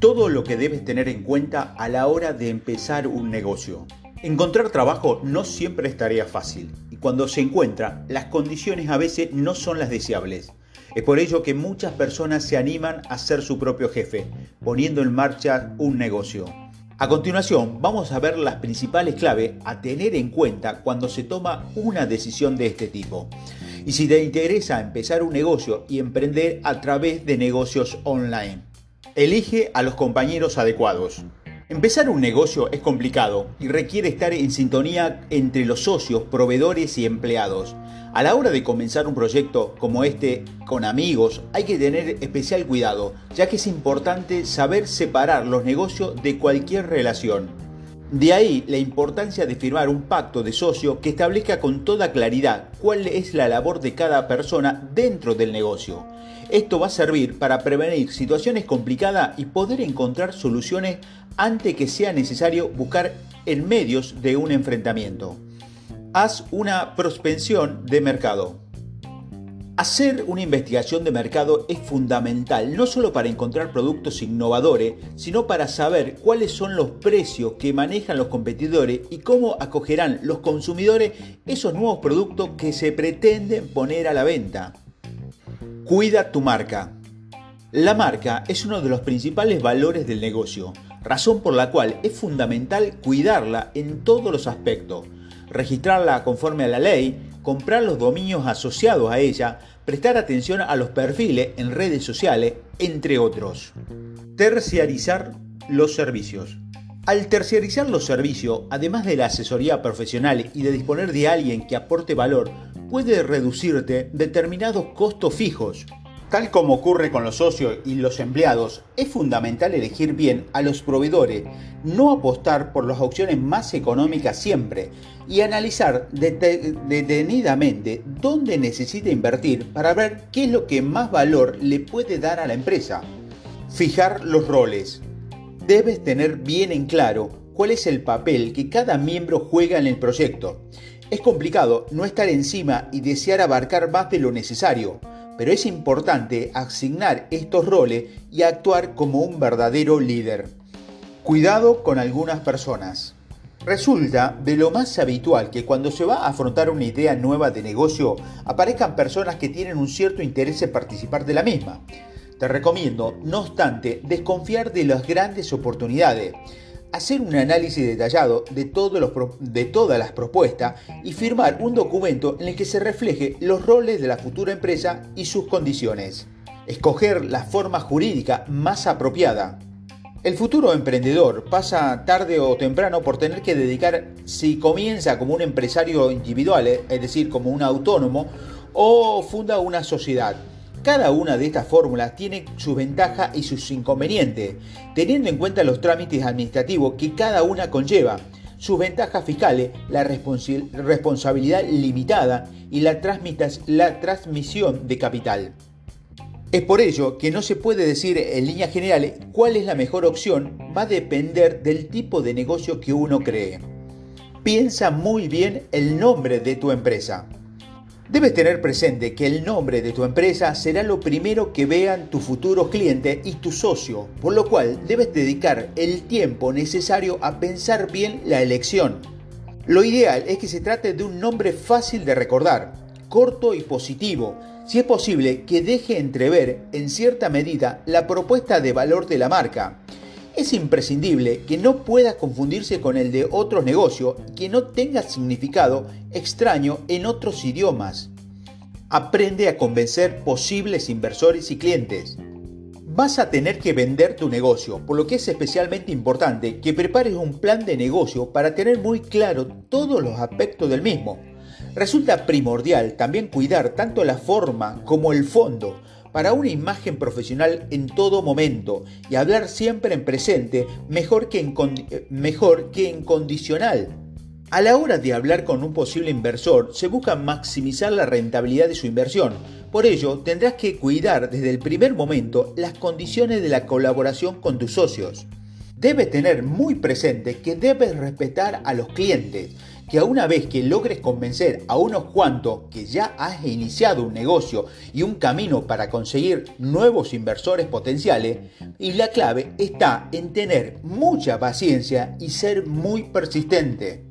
Todo lo que debes tener en cuenta a la hora de empezar un negocio. Encontrar trabajo no siempre es tarea fácil y cuando se encuentra, las condiciones a veces no son las deseables. Es por ello que muchas personas se animan a ser su propio jefe, poniendo en marcha un negocio. A continuación, vamos a ver las principales claves a tener en cuenta cuando se toma una decisión de este tipo. Y si te interesa empezar un negocio y emprender a través de negocios online, elige a los compañeros adecuados. Empezar un negocio es complicado y requiere estar en sintonía entre los socios, proveedores y empleados. A la hora de comenzar un proyecto como este con amigos hay que tener especial cuidado, ya que es importante saber separar los negocios de cualquier relación. De ahí la importancia de firmar un pacto de socio que establezca con toda claridad cuál es la labor de cada persona dentro del negocio. Esto va a servir para prevenir situaciones complicadas y poder encontrar soluciones antes que sea necesario buscar en medios de un enfrentamiento. Haz una prospección de mercado. Hacer una investigación de mercado es fundamental, no solo para encontrar productos innovadores, sino para saber cuáles son los precios que manejan los competidores y cómo acogerán los consumidores esos nuevos productos que se pretenden poner a la venta. Cuida tu marca. La marca es uno de los principales valores del negocio, razón por la cual es fundamental cuidarla en todos los aspectos, registrarla conforme a la ley, comprar los dominios asociados a ella, prestar atención a los perfiles en redes sociales, entre otros. Terciarizar los servicios. Al terciarizar los servicios, además de la asesoría profesional y de disponer de alguien que aporte valor, puede reducirte determinados costos fijos. Tal como ocurre con los socios y los empleados, es fundamental elegir bien a los proveedores, no apostar por las opciones más económicas siempre y analizar detenidamente dónde necesita invertir para ver qué es lo que más valor le puede dar a la empresa. Fijar los roles. Debes tener bien en claro cuál es el papel que cada miembro juega en el proyecto. Es complicado no estar encima y desear abarcar más de lo necesario, pero es importante asignar estos roles y actuar como un verdadero líder. Cuidado con algunas personas. Resulta de lo más habitual que cuando se va a afrontar una idea nueva de negocio aparezcan personas que tienen un cierto interés en participar de la misma. Te recomiendo, no obstante, desconfiar de las grandes oportunidades hacer un análisis detallado de, todas las propuestas y firmar un documento en el que se refleje los roles de la futura empresa y sus condiciones. Escoger la forma jurídica más apropiada. El futuro emprendedor pasa tarde o temprano por tener que dedicar, si comienza como un empresario individual, es decir, como un autónomo, o funda una sociedad cada una de estas fórmulas tiene sus ventajas y sus inconvenientes, teniendo en cuenta los trámites administrativos que cada una conlleva, sus ventajas fiscales, la responsabilidad limitada y la, transmisión de capital. Es por ello que no se puede decir en líneas generales cuál es la mejor opción, va a depender del tipo de negocio que uno cree. Piensa muy bien el nombre de tu empresa. Debes tener presente que el nombre de tu empresa será lo primero que vean tus futuros clientes y tu socio, por lo cual debes dedicar el tiempo necesario a pensar bien la elección. Lo ideal es que se trate de un nombre fácil de recordar, corto y positivo, si es posible que deje entrever en cierta medida la propuesta de valor de la marca es imprescindible que no pueda confundirse con el de otros negocios que no tenga significado extraño en otros idiomas. Aprende a convencer posibles inversores y clientes. Vas a tener que vender tu negocio, por lo que es especialmente importante que prepares un plan de negocio para tener muy claro todos los aspectos del mismo. Resulta primordial también cuidar tanto la forma como el fondo, para una imagen profesional en todo momento y hablar siempre en presente mejor que en, mejor que en condicional. A la hora de hablar con un posible inversor, se busca maximizar la rentabilidad de su inversión. Por ello, tendrás que cuidar desde el primer momento las condiciones de la colaboración con tus socios. Debes tener muy presente que debes respetar a los clientes, que a una vez que logres convencer a unos cuantos que ya has iniciado un negocio y un camino para conseguir nuevos inversores potenciales, y la clave está en tener mucha paciencia y ser muy persistente.